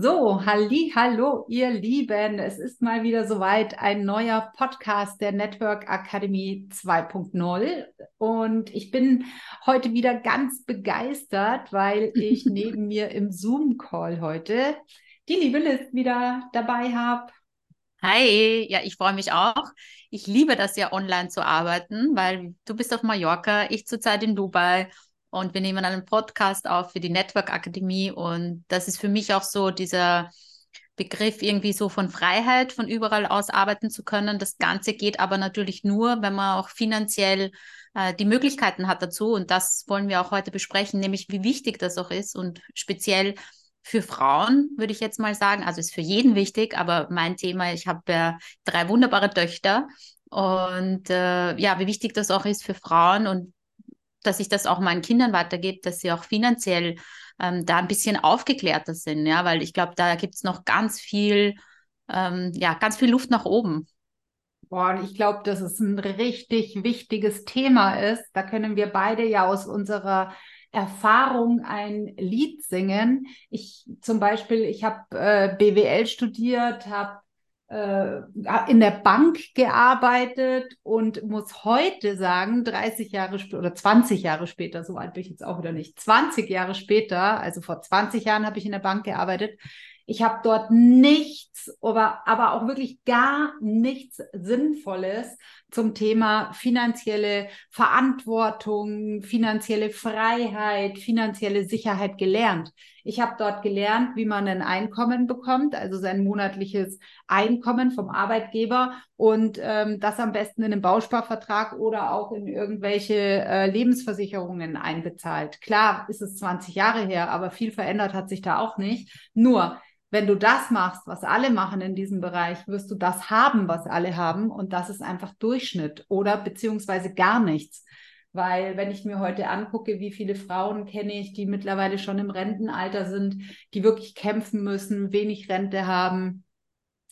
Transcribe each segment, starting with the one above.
So, halli, hallo, ihr Lieben. Es ist mal wieder soweit ein neuer Podcast der Network Akademie 2.0 und ich bin heute wieder ganz begeistert, weil ich neben mir im Zoom Call heute die liebe Liz wieder dabei habe. Hi, ja, ich freue mich auch. Ich liebe das ja online zu arbeiten, weil du bist auf Mallorca, ich zurzeit in Dubai und wir nehmen einen Podcast auf für die Network Akademie. Und das ist für mich auch so dieser Begriff irgendwie so von Freiheit, von überall aus arbeiten zu können. Das Ganze geht aber natürlich nur, wenn man auch finanziell äh, die Möglichkeiten hat dazu. Und das wollen wir auch heute besprechen, nämlich wie wichtig das auch ist. Und speziell für Frauen, würde ich jetzt mal sagen. Also ist für jeden wichtig, aber mein Thema, ich habe ja drei wunderbare Töchter. Und äh, ja, wie wichtig das auch ist für Frauen. Und dass ich das auch meinen Kindern weitergebe, dass sie auch finanziell ähm, da ein bisschen aufgeklärter sind, ja, weil ich glaube, da gibt es noch ganz viel, ähm, ja, ganz viel Luft nach oben. Boah, und ich glaube, dass es ein richtig wichtiges Thema ist. Da können wir beide ja aus unserer Erfahrung ein Lied singen. Ich zum Beispiel, ich habe äh, BWL studiert, habe in der Bank gearbeitet und muss heute sagen, 30 Jahre oder 20 Jahre später, so alt bin ich jetzt auch wieder nicht, 20 Jahre später, also vor 20 Jahren habe ich in der Bank gearbeitet, ich habe dort nichts, aber, aber auch wirklich gar nichts Sinnvolles zum Thema finanzielle Verantwortung, finanzielle Freiheit, finanzielle Sicherheit gelernt. Ich habe dort gelernt, wie man ein Einkommen bekommt, also sein monatliches Einkommen vom Arbeitgeber und ähm, das am besten in einem Bausparvertrag oder auch in irgendwelche äh, Lebensversicherungen einbezahlt. Klar ist es 20 Jahre her, aber viel verändert hat sich da auch nicht. Nur wenn du das machst, was alle machen in diesem Bereich, wirst du das haben, was alle haben. Und das ist einfach Durchschnitt oder beziehungsweise gar nichts. Weil wenn ich mir heute angucke, wie viele Frauen kenne ich, die mittlerweile schon im Rentenalter sind, die wirklich kämpfen müssen, wenig Rente haben.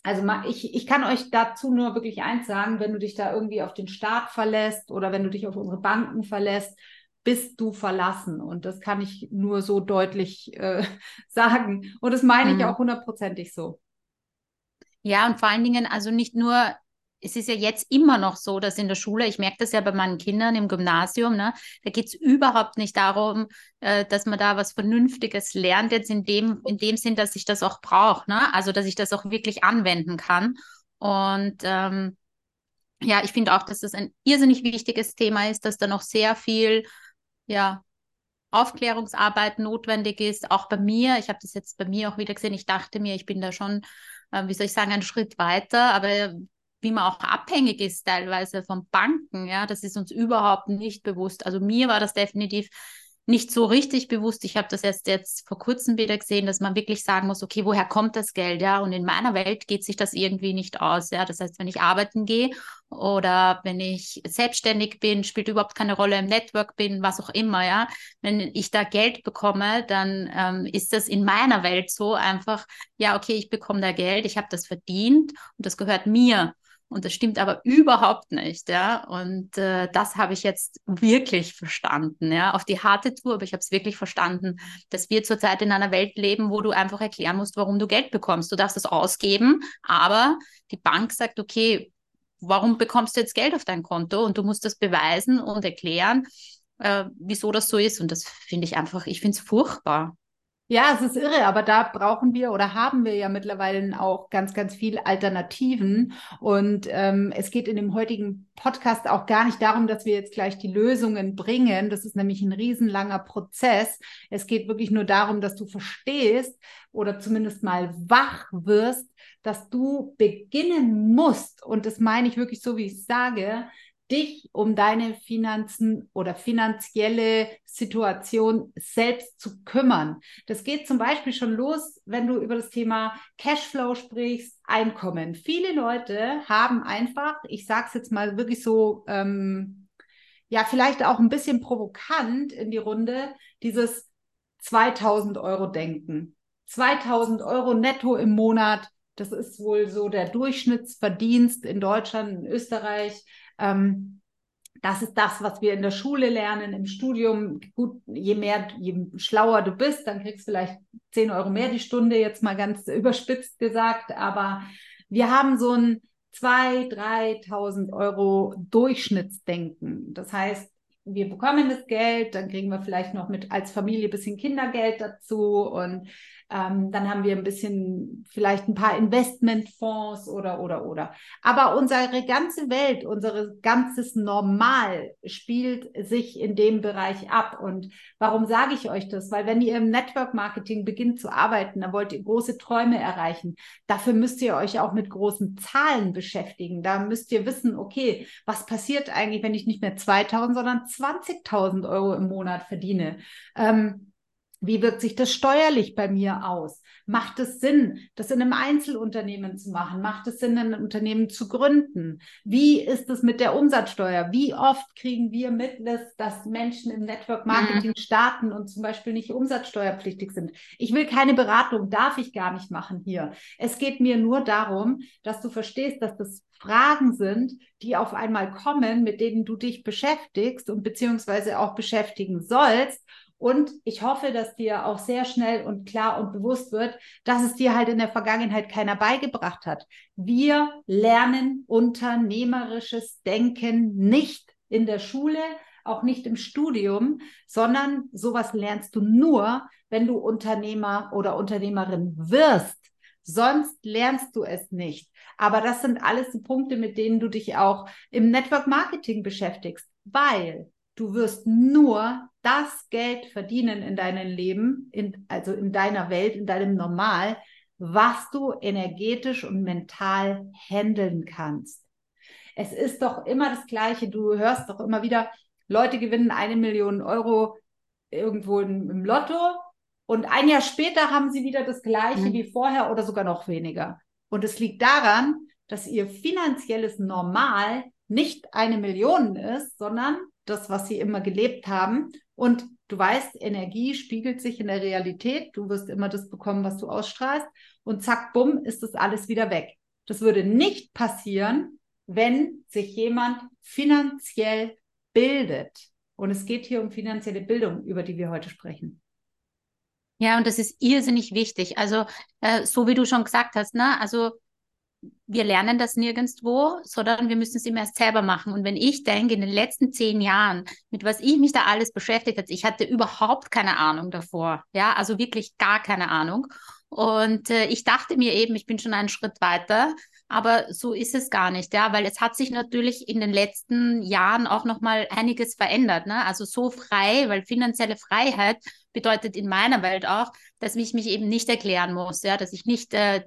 Also ich, ich kann euch dazu nur wirklich eins sagen, wenn du dich da irgendwie auf den Staat verlässt oder wenn du dich auf unsere Banken verlässt, bist du verlassen. Und das kann ich nur so deutlich äh, sagen. Und das meine ich mhm. auch hundertprozentig so. Ja, und vor allen Dingen, also nicht nur, es ist ja jetzt immer noch so, dass in der Schule, ich merke das ja bei meinen Kindern im Gymnasium, ne, da geht es überhaupt nicht darum, äh, dass man da was Vernünftiges lernt, jetzt in dem, in dem Sinn, dass ich das auch brauche, ne? Also dass ich das auch wirklich anwenden kann. Und ähm, ja, ich finde auch, dass das ein irrsinnig wichtiges Thema ist, dass da noch sehr viel ja, Aufklärungsarbeit notwendig ist, auch bei mir. Ich habe das jetzt bei mir auch wieder gesehen. Ich dachte mir, ich bin da schon, äh, wie soll ich sagen, einen Schritt weiter, aber wie man auch abhängig ist teilweise von Banken, ja, das ist uns überhaupt nicht bewusst. Also mir war das definitiv nicht so richtig bewusst. Ich habe das erst jetzt vor kurzem wieder gesehen, dass man wirklich sagen muss, okay, woher kommt das Geld? Ja, und in meiner Welt geht sich das irgendwie nicht aus. Ja, das heißt, wenn ich arbeiten gehe oder wenn ich selbstständig bin, spielt überhaupt keine Rolle im Network bin, was auch immer. Ja, wenn ich da Geld bekomme, dann ähm, ist das in meiner Welt so einfach, ja, okay, ich bekomme da Geld, ich habe das verdient und das gehört mir. Und das stimmt aber überhaupt nicht, ja. Und äh, das habe ich jetzt wirklich verstanden, ja. Auf die harte Tour, aber ich habe es wirklich verstanden, dass wir zurzeit in einer Welt leben, wo du einfach erklären musst, warum du Geld bekommst. Du darfst es ausgeben, aber die Bank sagt, okay, warum bekommst du jetzt Geld auf dein Konto? Und du musst das beweisen und erklären, äh, wieso das so ist. Und das finde ich einfach, ich finde es furchtbar. Ja, es ist irre, aber da brauchen wir oder haben wir ja mittlerweile auch ganz, ganz viel Alternativen. Und ähm, es geht in dem heutigen Podcast auch gar nicht darum, dass wir jetzt gleich die Lösungen bringen. Das ist nämlich ein riesenlanger Prozess. Es geht wirklich nur darum, dass du verstehst oder zumindest mal wach wirst, dass du beginnen musst. Und das meine ich wirklich so, wie ich sage, dich um deine Finanzen oder finanzielle Situation selbst zu kümmern. Das geht zum Beispiel schon los, wenn du über das Thema Cashflow sprichst, Einkommen. Viele Leute haben einfach, ich sage es jetzt mal wirklich so, ähm, ja, vielleicht auch ein bisschen provokant in die Runde, dieses 2000 Euro Denken. 2000 Euro netto im Monat, das ist wohl so der Durchschnittsverdienst in Deutschland, in Österreich. Ähm, das ist das, was wir in der Schule lernen, im Studium. Gut, je mehr, je schlauer du bist, dann kriegst du vielleicht 10 Euro mehr die Stunde, jetzt mal ganz überspitzt gesagt, aber wir haben so ein 2.000, 3.000 Euro Durchschnittsdenken. Das heißt, wir bekommen das Geld, dann kriegen wir vielleicht noch mit als Familie ein bisschen Kindergeld dazu und ähm, dann haben wir ein bisschen, vielleicht ein paar Investmentfonds oder, oder, oder. Aber unsere ganze Welt, unser ganzes Normal spielt sich in dem Bereich ab. Und warum sage ich euch das? Weil wenn ihr im Network Marketing beginnt zu arbeiten, dann wollt ihr große Träume erreichen. Dafür müsst ihr euch auch mit großen Zahlen beschäftigen. Da müsst ihr wissen, okay, was passiert eigentlich, wenn ich nicht mehr 2000, sondern 20.000 Euro im Monat verdiene? Ähm, wie wirkt sich das steuerlich bei mir aus? Macht es Sinn, das in einem Einzelunternehmen zu machen? Macht es Sinn, ein Unternehmen zu gründen? Wie ist es mit der Umsatzsteuer? Wie oft kriegen wir mit, dass Menschen im Network Marketing mhm. starten und zum Beispiel nicht umsatzsteuerpflichtig sind? Ich will keine Beratung, darf ich gar nicht machen hier. Es geht mir nur darum, dass du verstehst, dass das Fragen sind, die auf einmal kommen, mit denen du dich beschäftigst und beziehungsweise auch beschäftigen sollst und ich hoffe, dass dir auch sehr schnell und klar und bewusst wird, dass es dir halt in der Vergangenheit keiner beigebracht hat. Wir lernen unternehmerisches Denken nicht in der Schule, auch nicht im Studium, sondern sowas lernst du nur, wenn du Unternehmer oder Unternehmerin wirst. Sonst lernst du es nicht. Aber das sind alles die Punkte, mit denen du dich auch im Network Marketing beschäftigst, weil du wirst nur das Geld verdienen in deinem Leben, in, also in deiner Welt, in deinem Normal, was du energetisch und mental handeln kannst. Es ist doch immer das Gleiche. Du hörst doch immer wieder, Leute gewinnen eine Million Euro irgendwo im, Lotto und ein Jahr später haben sie wieder das Gleiche mhm. wie vorher oder sogar noch weniger. Und es liegt daran, dass ihr finanzielles Normal nicht eine Million ist, sondern das, was sie immer gelebt haben. Und du weißt, Energie spiegelt sich in der Realität. Du wirst immer das bekommen, was du ausstrahlst. Und zack, bumm, ist das alles wieder weg. Das würde nicht passieren, wenn sich jemand finanziell bildet. Und es geht hier um finanzielle Bildung, über die wir heute sprechen. Ja, und das ist irrsinnig wichtig. Also, äh, so wie du schon gesagt hast, ne? Also, wir lernen das nirgendwo, sondern wir müssen es immer erst selber machen. Und wenn ich denke, in den letzten zehn Jahren, mit was ich mich da alles beschäftigt habe, ich hatte überhaupt keine Ahnung davor. Ja, also wirklich gar keine Ahnung. Und äh, ich dachte mir eben, ich bin schon einen Schritt weiter, aber so ist es gar nicht, ja, weil es hat sich natürlich in den letzten Jahren auch noch mal einiges verändert, ne? Also so frei, weil finanzielle Freiheit bedeutet in meiner Welt auch, dass ich mich eben nicht erklären muss, ja, dass ich nicht äh,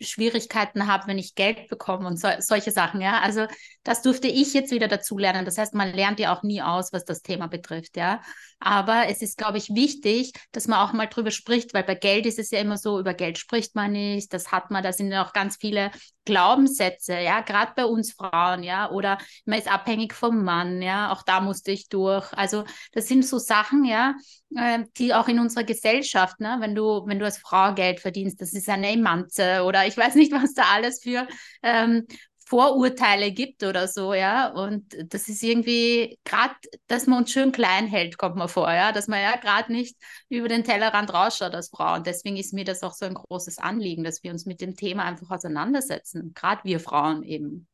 Schwierigkeiten habe, wenn ich Geld bekomme und so, solche Sachen, ja. Also das durfte ich jetzt wieder dazulernen. Das heißt, man lernt ja auch nie aus, was das Thema betrifft, ja. Aber es ist, glaube ich, wichtig, dass man auch mal drüber spricht, weil bei Geld ist es ja immer so, über Geld spricht man nicht, das hat man, da sind ja auch ganz viele Glaubenssätze, ja, gerade bei uns Frauen, ja, oder man ist abhängig vom Mann, ja, auch da musste ich durch. Also das sind so Sachen, ja, äh, die auch in unserer Gesellschaft, ne, wenn du, wenn du als Frau Geld verdienst, das ist eine Emanze oder ich weiß nicht, was da alles für ähm, Vorurteile gibt oder so, ja. Und das ist irgendwie gerade, dass man uns schön klein hält, kommt man vor, ja, dass man ja gerade nicht über den Tellerrand rausschaut als Frau. Und deswegen ist mir das auch so ein großes Anliegen, dass wir uns mit dem Thema einfach auseinandersetzen, gerade wir Frauen eben.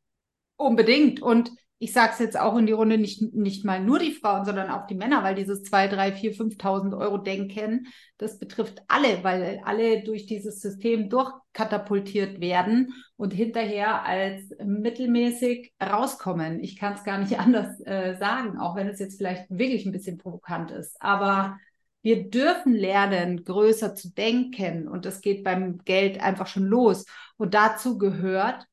Unbedingt. Und ich sage es jetzt auch in die Runde, nicht, nicht mal nur die Frauen, sondern auch die Männer, weil dieses 2, 3, 4, 5.000 Euro Denken, das betrifft alle, weil alle durch dieses System durchkatapultiert werden und hinterher als mittelmäßig rauskommen. Ich kann es gar nicht anders äh, sagen, auch wenn es jetzt vielleicht wirklich ein bisschen provokant ist. Aber wir dürfen lernen, größer zu denken und das geht beim Geld einfach schon los. Und dazu gehört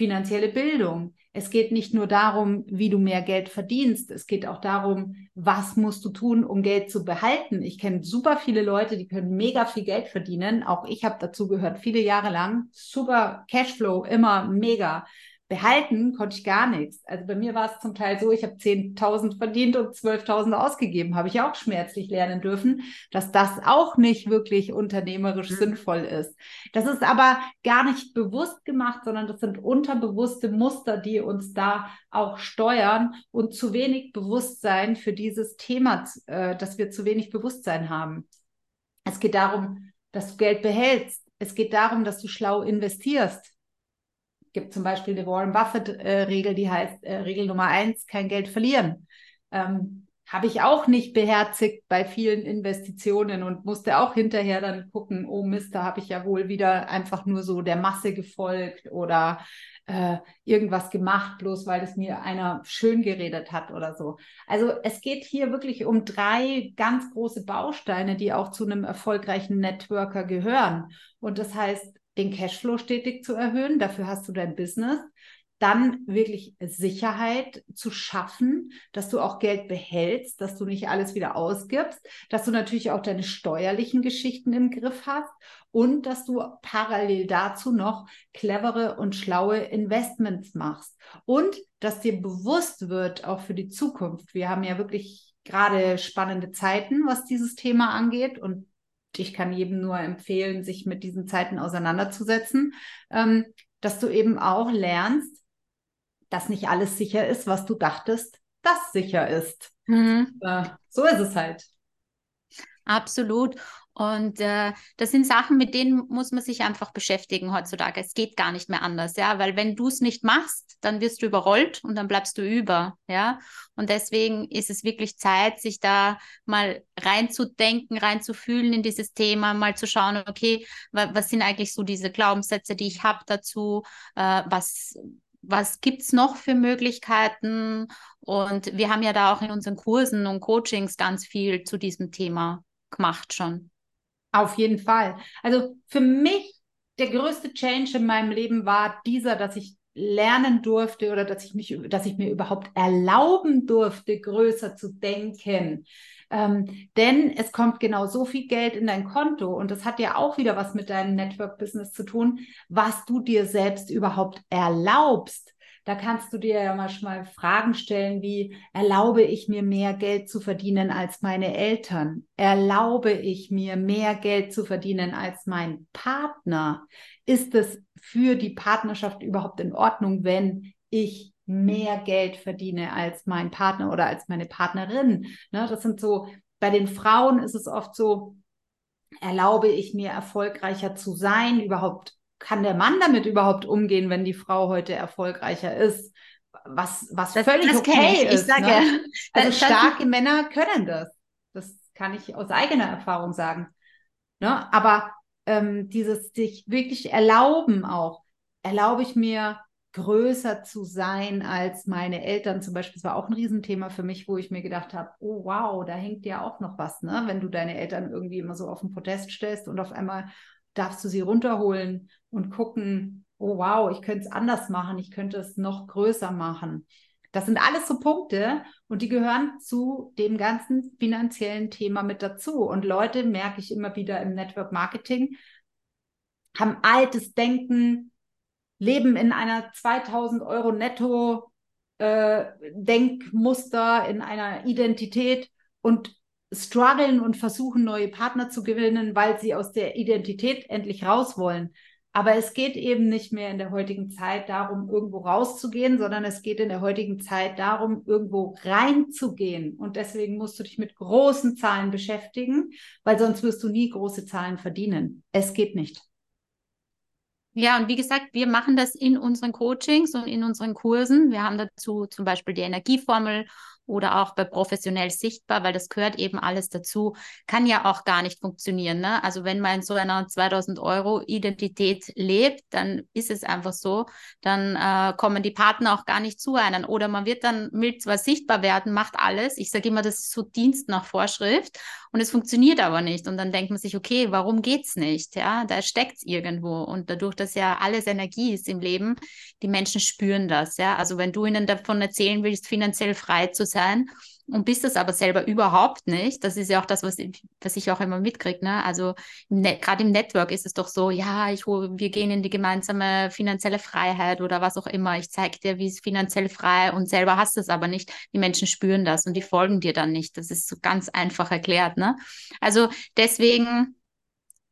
finanzielle Bildung es geht nicht nur darum, wie du mehr Geld verdienst. Es geht auch darum, was musst du tun, um Geld zu behalten. Ich kenne super viele Leute, die können mega viel Geld verdienen. Auch ich habe dazu gehört, viele Jahre lang. Super Cashflow, immer mega. Behalten konnte ich gar nichts. Also bei mir war es zum Teil so, ich habe 10.000 verdient und 12.000 ausgegeben. Habe ich auch schmerzlich lernen dürfen, dass das auch nicht wirklich unternehmerisch mhm. sinnvoll ist. Das ist aber gar nicht bewusst gemacht, sondern das sind unterbewusste Muster, die uns da auch steuern und zu wenig Bewusstsein für dieses Thema, äh, dass wir zu wenig Bewusstsein haben. Es geht darum, dass du Geld behältst. Es geht darum, dass du schlau investierst. Gibt zum Beispiel eine Warren Buffett-Regel, äh, die heißt äh, Regel Nummer eins, kein Geld verlieren. Ähm, habe ich auch nicht beherzigt bei vielen Investitionen und musste auch hinterher dann gucken, oh Mist, da habe ich ja wohl wieder einfach nur so der Masse gefolgt oder äh, irgendwas gemacht, bloß weil es mir einer schön geredet hat oder so. Also es geht hier wirklich um drei ganz große Bausteine, die auch zu einem erfolgreichen Networker gehören. Und das heißt, den Cashflow stetig zu erhöhen. Dafür hast du dein Business dann wirklich Sicherheit zu schaffen, dass du auch Geld behältst, dass du nicht alles wieder ausgibst, dass du natürlich auch deine steuerlichen Geschichten im Griff hast und dass du parallel dazu noch clevere und schlaue Investments machst und dass dir bewusst wird, auch für die Zukunft. Wir haben ja wirklich gerade spannende Zeiten, was dieses Thema angeht und ich kann jedem nur empfehlen, sich mit diesen Zeiten auseinanderzusetzen, ähm, dass du eben auch lernst, dass nicht alles sicher ist, was du dachtest, das sicher ist. Mhm. Äh, so ist es halt. Absolut. Und äh, das sind Sachen, mit denen muss man sich einfach beschäftigen heutzutage. Es geht gar nicht mehr anders, ja, weil wenn du es nicht machst, dann wirst du überrollt und dann bleibst du über, ja. Und deswegen ist es wirklich Zeit, sich da mal reinzudenken, reinzufühlen in dieses Thema, mal zu schauen, okay, wa was sind eigentlich so diese Glaubenssätze, die ich habe dazu, äh, was was gibt es noch für Möglichkeiten? Und wir haben ja da auch in unseren Kursen und Coachings ganz viel zu diesem Thema gemacht schon. Auf jeden Fall. Also für mich der größte Change in meinem Leben war dieser, dass ich lernen durfte oder dass ich mich, dass ich mir überhaupt erlauben durfte, größer zu denken. Ähm, denn es kommt genau so viel Geld in dein Konto und das hat ja auch wieder was mit deinem Network-Business zu tun, was du dir selbst überhaupt erlaubst. Da kannst du dir ja manchmal Fragen stellen wie, erlaube ich mir mehr Geld zu verdienen als meine Eltern? Erlaube ich mir mehr Geld zu verdienen als mein Partner? Ist es für die Partnerschaft überhaupt in Ordnung, wenn ich mehr Geld verdiene als mein Partner oder als meine Partnerin. Ne, das sind so, bei den Frauen ist es oft so, erlaube ich mir erfolgreicher zu sein? Überhaupt kann der Mann damit überhaupt umgehen, wenn die Frau heute erfolgreicher ist? Was, was das, völlig das okay ich. ist. Ich sage, ne? Also starke Männer können das. Das kann ich aus eigener Erfahrung sagen. Ne? Aber ähm, dieses sich wirklich erlauben auch, erlaube ich mir größer zu sein als meine Eltern zum Beispiel. Das war auch ein Riesenthema für mich, wo ich mir gedacht habe, oh wow, da hängt ja auch noch was, ne? Wenn du deine Eltern irgendwie immer so auf den Protest stellst und auf einmal darfst du sie runterholen und gucken, oh wow, ich könnte es anders machen, ich könnte es noch größer machen. Das sind alles so Punkte und die gehören zu dem ganzen finanziellen Thema mit dazu. Und Leute, merke ich immer wieder im Network Marketing, haben altes Denken, leben in einer 2000 Euro netto äh, Denkmuster, in einer Identität und strugglen und versuchen, neue Partner zu gewinnen, weil sie aus der Identität endlich raus wollen. Aber es geht eben nicht mehr in der heutigen Zeit darum, irgendwo rauszugehen, sondern es geht in der heutigen Zeit darum, irgendwo reinzugehen. Und deswegen musst du dich mit großen Zahlen beschäftigen, weil sonst wirst du nie große Zahlen verdienen. Es geht nicht. Ja, und wie gesagt, wir machen das in unseren Coachings und in unseren Kursen. Wir haben dazu zum Beispiel die Energieformel oder auch bei professionell sichtbar, weil das gehört eben alles dazu, kann ja auch gar nicht funktionieren. Ne? Also wenn man in so einer 2000 Euro Identität lebt, dann ist es einfach so, dann äh, kommen die Partner auch gar nicht zu einem oder man wird dann will zwar sichtbar werden, macht alles. Ich sage immer, das ist so Dienst nach Vorschrift und es funktioniert aber nicht und dann denkt man sich, okay, warum geht's nicht? Ja, da steckt's irgendwo und dadurch, dass ja alles Energie ist im Leben, die Menschen spüren das. Ja, also wenn du ihnen davon erzählen willst, finanziell frei zu sein sein und bist es aber selber überhaupt nicht. Das ist ja auch das, was, was ich auch immer mitkriege. Ne? Also gerade im Network ist es doch so, ja, ich wir gehen in die gemeinsame finanzielle Freiheit oder was auch immer. Ich zeige dir, wie es finanziell frei und selber hast es aber nicht. Die Menschen spüren das und die folgen dir dann nicht. Das ist so ganz einfach erklärt. Ne? Also deswegen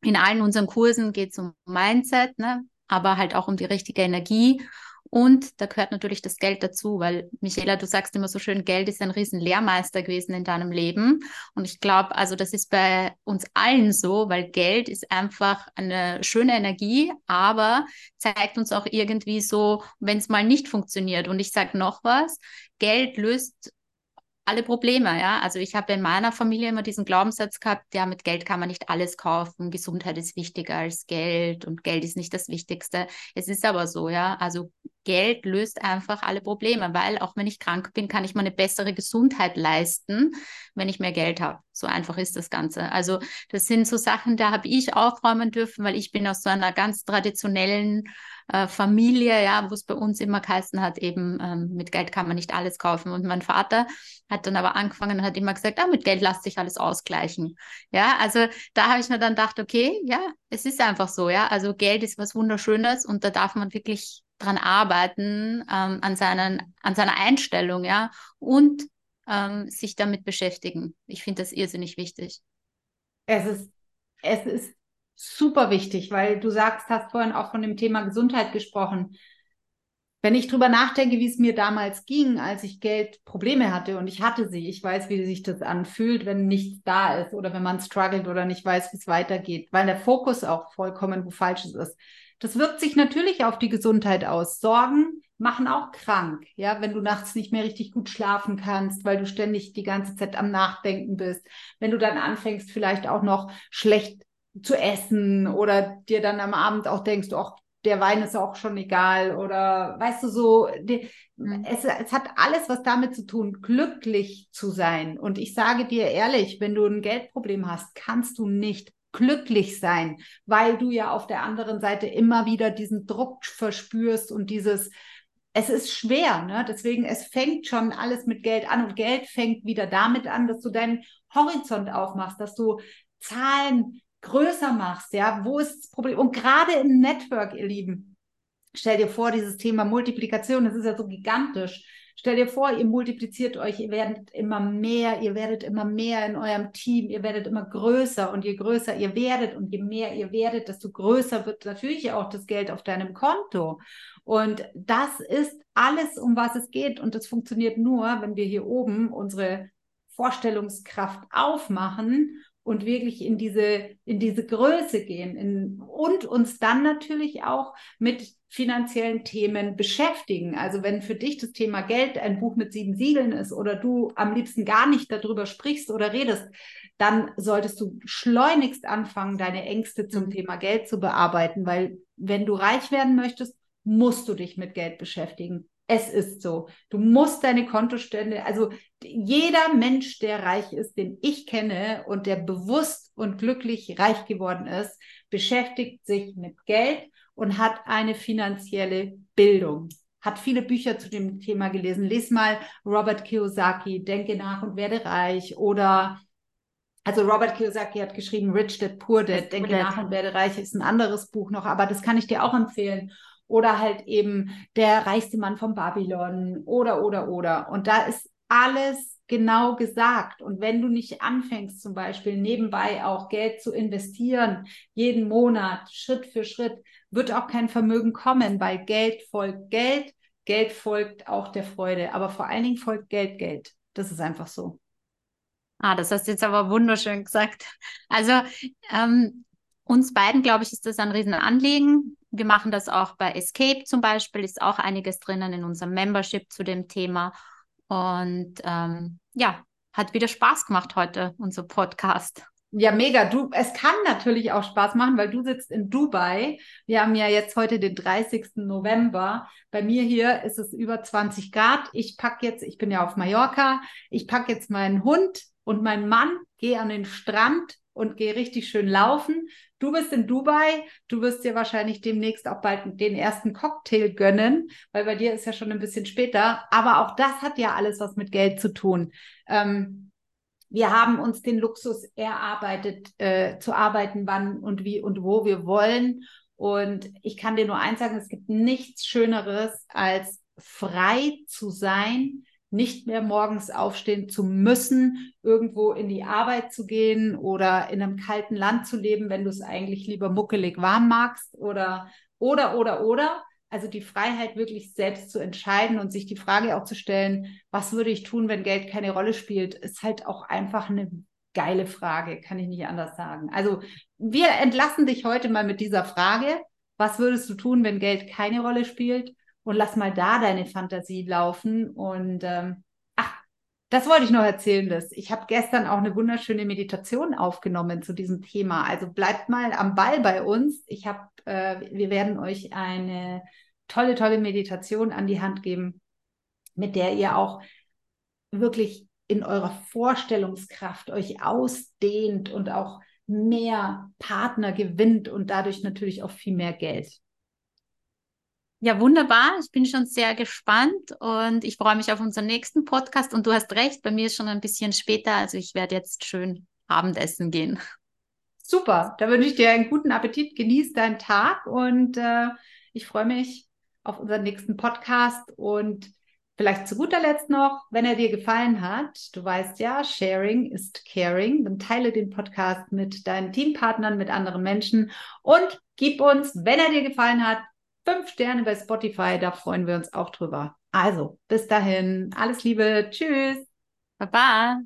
in allen unseren Kursen geht es um Mindset, ne? aber halt auch um die richtige Energie Und da gehört natürlich das Geld dazu, weil Michaela, du sagst immer so schön, Geld ist ein riesen Lehrmeister gewesen in deinem Leben. Und ich glaube, also das ist bei uns allen so, weil Geld ist einfach eine schöne Energie, aber zeigt uns auch irgendwie so, wenn es mal nicht funktioniert. Und ich sage noch was, Geld löst alle Probleme, ja. Also ich habe in meiner Familie immer diesen Glaubenssatz gehabt, ja, mit Geld kann man nicht alles kaufen, Gesundheit ist wichtiger als Geld und Geld ist nicht das Wichtigste. Es ist aber so, ja. Also Geld löst einfach alle Probleme, weil auch wenn ich krank bin, kann ich mir eine bessere Gesundheit leisten, wenn ich mehr Geld habe. So einfach ist das Ganze. Also das sind so Sachen, da habe ich aufräumen dürfen, weil ich bin aus so einer ganz traditionellen äh, Familie, ja, wo es bei uns immer geheißen hat, eben ähm, mit Geld kann man nicht alles kaufen. Und mein Vater hat dann aber angefangen und hat immer gesagt, ah, mit Geld lässt sich alles ausgleichen. Ja, also da habe ich mir dann gedacht, okay, ja, es ist einfach so, ja. Also Geld ist was Wunderschönes und da darf man wirklich dran arbeiten, ähm, an, seinen, an seiner Einstellung, ja, und ähm, sich damit beschäftigen. Ich finde das irrsinnig wichtig. Es ist, es ist super wichtig, weil du sagst, hast vorhin auch von dem Thema Gesundheit gesprochen. Wenn ich drüber nachdenke, wie es mir damals ging, als ich Geldprobleme hatte und ich hatte sie, ich weiß, wie sich das anfühlt, wenn nichts da ist oder wenn man struggelt oder nicht weiß, wie es weitergeht, weil der Fokus auch vollkommen wo falsch ist. Das wirkt sich natürlich auf die Gesundheit aus. Sorgen machen auch krank, ja, wenn du nachts nicht mehr richtig gut schlafen kannst, weil du ständig die ganze Zeit am Nachdenken bist. Wenn du dann anfängst, vielleicht auch noch schlecht zu essen oder dir dann am Abend auch denkst, ach, der Wein ist auch schon egal oder weißt du so, die, mhm. es, es hat alles was damit zu tun, glücklich zu sein. Und ich sage dir ehrlich, wenn du ein Geldproblem hast, kannst du nicht glücklich sein, weil du ja auf der anderen Seite immer wieder diesen Druck verspürst und dieses, es ist schwer, ne? Deswegen, es fängt schon alles mit Geld an und Geld fängt wieder damit an, dass du deinen Horizont aufmachst, dass du Zahlen größer machst, ja, wo ist das Problem? Und gerade im Network, ihr Lieben, stell dir vor, dieses Thema Multiplikation, das ist ja so gigantisch. Stell dir vor, ihr multipliziert euch, ihr werdet immer mehr, ihr werdet immer mehr in eurem Team, ihr werdet immer größer und je größer ihr werdet und je mehr ihr werdet, desto größer wird natürlich auch das Geld auf deinem Konto. Und das ist alles, um was es geht. Und das funktioniert nur, wenn wir hier oben unsere Vorstellungskraft aufmachen und wirklich in diese, in diese Größe gehen in, und uns dann natürlich auch mit finanziellen Themen beschäftigen. Also wenn für dich das Thema Geld ein Buch mit sieben Siegeln ist oder du am liebsten gar nicht darüber sprichst oder redest, dann solltest du schleunigst anfangen, deine Ängste zum mhm. Thema Geld zu bearbeiten, weil wenn du reich werden möchtest, musst du dich mit Geld beschäftigen. Es ist so. Du musst deine Kontostände, also jeder Mensch, der reich ist, den ich kenne und der bewusst und glücklich reich geworden ist, beschäftigt sich mit Geld und hat eine finanzielle Bildung. Hat viele Bücher zu dem Thema gelesen. Lies mal Robert Kiyosaki, Denke nach und werde reich oder also Robert Kiyosaki hat geschrieben Rich Dad Poor Dad, Denke nach und werde reich ist ein anderes Buch noch, aber das kann ich dir auch empfehlen oder halt eben der reichste Mann von Babylon oder, oder, oder. Und da ist alles genau gesagt. Und wenn du nicht anfängst, zum Beispiel nebenbei auch Geld zu investieren, jeden Monat, Schritt für Schritt, wird auch kein Vermögen kommen, weil Geld folgt Geld, Geld folgt auch der Freude, aber vor allen Dingen folgt Geld Geld. Das ist einfach so. Ah, das hast du jetzt aber wunderschön gesagt. Also ähm, uns beiden, glaube ich, ist das ein Riesenanliegen. Wir machen das auch bei Escape zum Beispiel, ist auch einiges drinnen in unserem Membership zu dem Thema. Und ähm, ja, hat wieder Spaß gemacht heute, unser Podcast. Ja, mega. Du, es kann natürlich auch Spaß machen, weil du sitzt in Dubai. Wir haben ja jetzt heute den 30. November. Bei mir hier ist es über 20 Grad. Ich packe jetzt, ich bin ja auf Mallorca, ich packe jetzt meinen Hund und meinen Mann, gehe an den Strand und gehe richtig schön laufen. Du bist in Dubai, du wirst dir wahrscheinlich demnächst auch bald den ersten Cocktail gönnen, weil bei dir ist ja schon ein bisschen später. Aber auch das hat ja alles was mit Geld zu tun. Ähm, wir haben uns den Luxus erarbeitet, äh, zu arbeiten, wann und wie und wo wir wollen. Und ich kann dir nur eins sagen, es gibt nichts Schöneres, als frei zu sein, nicht mehr morgens aufstehen zu müssen, irgendwo in die Arbeit zu gehen oder in einem kalten Land zu leben, wenn du es eigentlich lieber muckelig warm magst oder, oder, oder, oder, Also die Freiheit, wirklich selbst zu entscheiden und sich die Frage auch zu stellen, was würde ich tun, wenn Geld keine Rolle spielt, ist halt auch einfach eine geile Frage, kann ich nicht anders sagen. Also wir entlassen dich heute mal mit dieser Frage. Was würdest du tun, wenn Geld keine Rolle spielt? Und lass mal da deine Fantasie laufen. Und ähm, ach, das wollte ich noch erzählen. Das. Ich habe gestern auch eine wunderschöne Meditation aufgenommen zu diesem Thema. Also bleibt mal am Ball bei uns. Ich habe, äh, wir werden euch eine tolle, tolle Meditation an die Hand geben, mit der ihr auch wirklich in eurer Vorstellungskraft euch ausdehnt und auch mehr Partner gewinnt und dadurch natürlich auch viel mehr Geld. Ja, wunderbar. Ich bin schon sehr gespannt und ich freue mich auf unseren nächsten Podcast. Und du hast recht, bei mir ist schon ein bisschen später, also ich werde jetzt schön Abendessen gehen. Super, da wünsche ich dir einen guten Appetit, genieß deinen Tag und äh, ich freue mich auf unseren nächsten Podcast und Vielleicht zu guter Letzt noch, wenn er dir gefallen hat, du weißt ja, Sharing ist Caring, dann teile den Podcast mit deinen Teampartnern, mit anderen Menschen und gib uns, wenn er dir gefallen hat, fünf Sterne bei Spotify, da freuen wir uns auch drüber. Also, bis dahin, alles Liebe, tschüss. Baba.